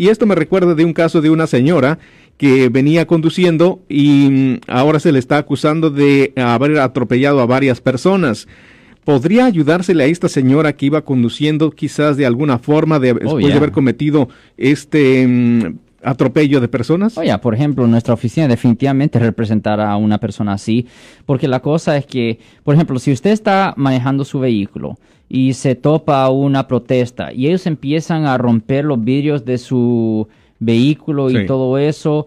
Y esto me recuerda de un caso de una señora que venía conduciendo y mm, ahora se le está acusando de haber atropellado a varias personas. ¿Podría ayudársele a esta señora que iba conduciendo quizás de alguna forma de, después de haber cometido este mm, atropello de personas? Oye, por ejemplo, nuestra oficina definitivamente representará a una persona así, porque la cosa es que, por ejemplo, si usted está manejando su vehículo y se topa una protesta y ellos empiezan a romper los vidrios de su vehículo y todo eso,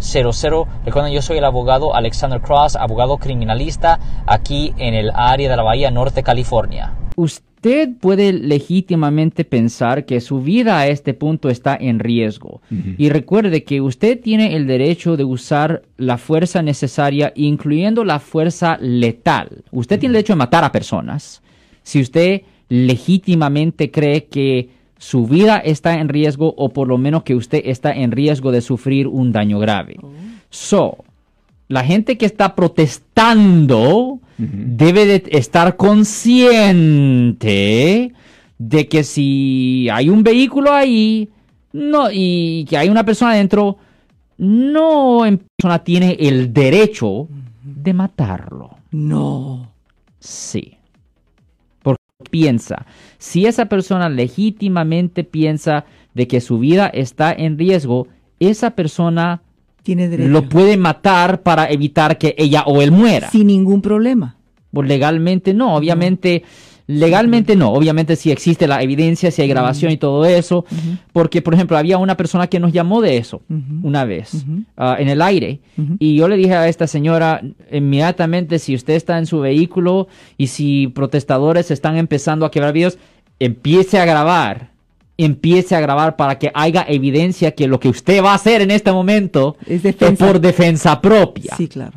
1-800-530-1800. Recuerden, yo soy el abogado Alexander Cross, abogado criminalista aquí en el área de la Bahía Norte, California usted puede legítimamente pensar que su vida a este punto está en riesgo. Y recuerde que usted tiene el derecho de usar la fuerza necesaria, incluyendo la fuerza letal. Usted tiene el derecho de matar a personas. Si usted legítimamente cree que su vida está en riesgo o por lo menos que usted está en riesgo de sufrir un daño grave. Oh. So, la gente que está protestando debe de estar consciente de que si hay un vehículo ahí no, y que hay una persona adentro, no en persona tiene el derecho de matarlo. No. Sí. Piensa, si esa persona legítimamente piensa de que su vida está en riesgo, esa persona lo puede matar para evitar que ella o él muera. Sin ningún problema. Pues legalmente no, obviamente. Legalmente no, obviamente si existe la evidencia, si hay grabación y todo eso, porque por ejemplo había una persona que nos llamó de eso una vez ah, en el aire y yo le dije a esta señora inmediatamente si usted está en su vehículo y si protestadores están empezando a quebrar videos, empiece a grabar empiece a grabar para que haya evidencia que lo que usted va a hacer en este momento es, por defensa propia. Sí, claro.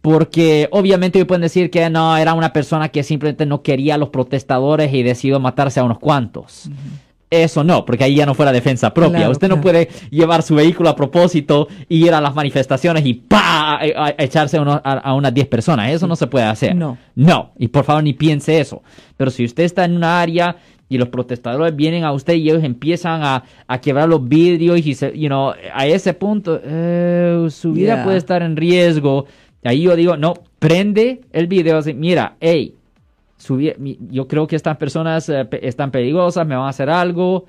Porque obviamente pueden decir que no, era una persona que simplemente no quería a los protestadores y decidió matarse a unos cuantos. Eso no, porque ahí ya no fuera defensa propia. Usted no puede llevar su vehículo a propósito y ir a las manifestaciones y pa echarse a, a, unas 10 personas. Eso no se puede hacer. No. No, y por favor ni piense eso. Pero si usted está en una área y los protestadores vienen a usted y ellos empiezan a, a quebrar los vidrios y se, you know, a ese punto eh, su vida puede estar en riesgo. Ahí yo digo, no, prende el video, así, mira, hey, yo creo que estas personas eh, están peligrosas, me van a hacer algo,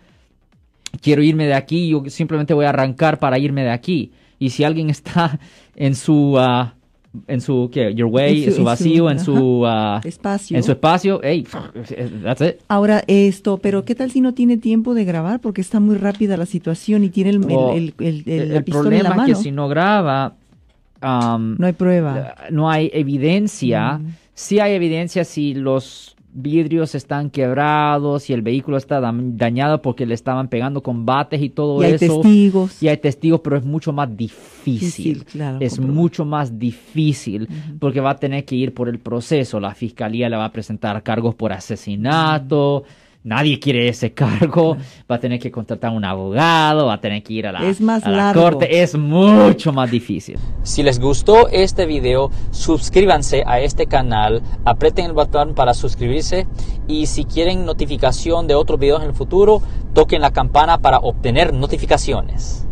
quiero irme de aquí, yo simplemente voy a arrancar para irme de aquí. Y si alguien está en su... Ah, en su ¿qué? your way, en su, vacío, en su, uh, espacio. En su espacio, hey, that's it. Ahora esto, pero ¿qué tal si no tiene tiempo de grabar porque está muy rápida la situación y tiene el, el, el, el, el problema es que si no graba, um, no hay prueba, no hay evidencia. Mm. Sí hay evidencia si los vidrios están quebrados y el vehículo está dañado porque le estaban pegando con bates y todo y hay eso. testigos. Y hay testigos, pero es mucho más difícil. es mucho más difícil porque va a tener que ir por el proceso. La fiscalía le va a presentar cargos por asesinato. Nadie quiere ese cargo, va a tener que contratar un abogado, va a tener que ir a la, corte, es mucho más difícil. Si les gustó este video, suscríbanse a este canal, aprieten el botón para suscribirse y si quieren notificación de otros videos en el futuro, toquen la campana para obtener notificaciones.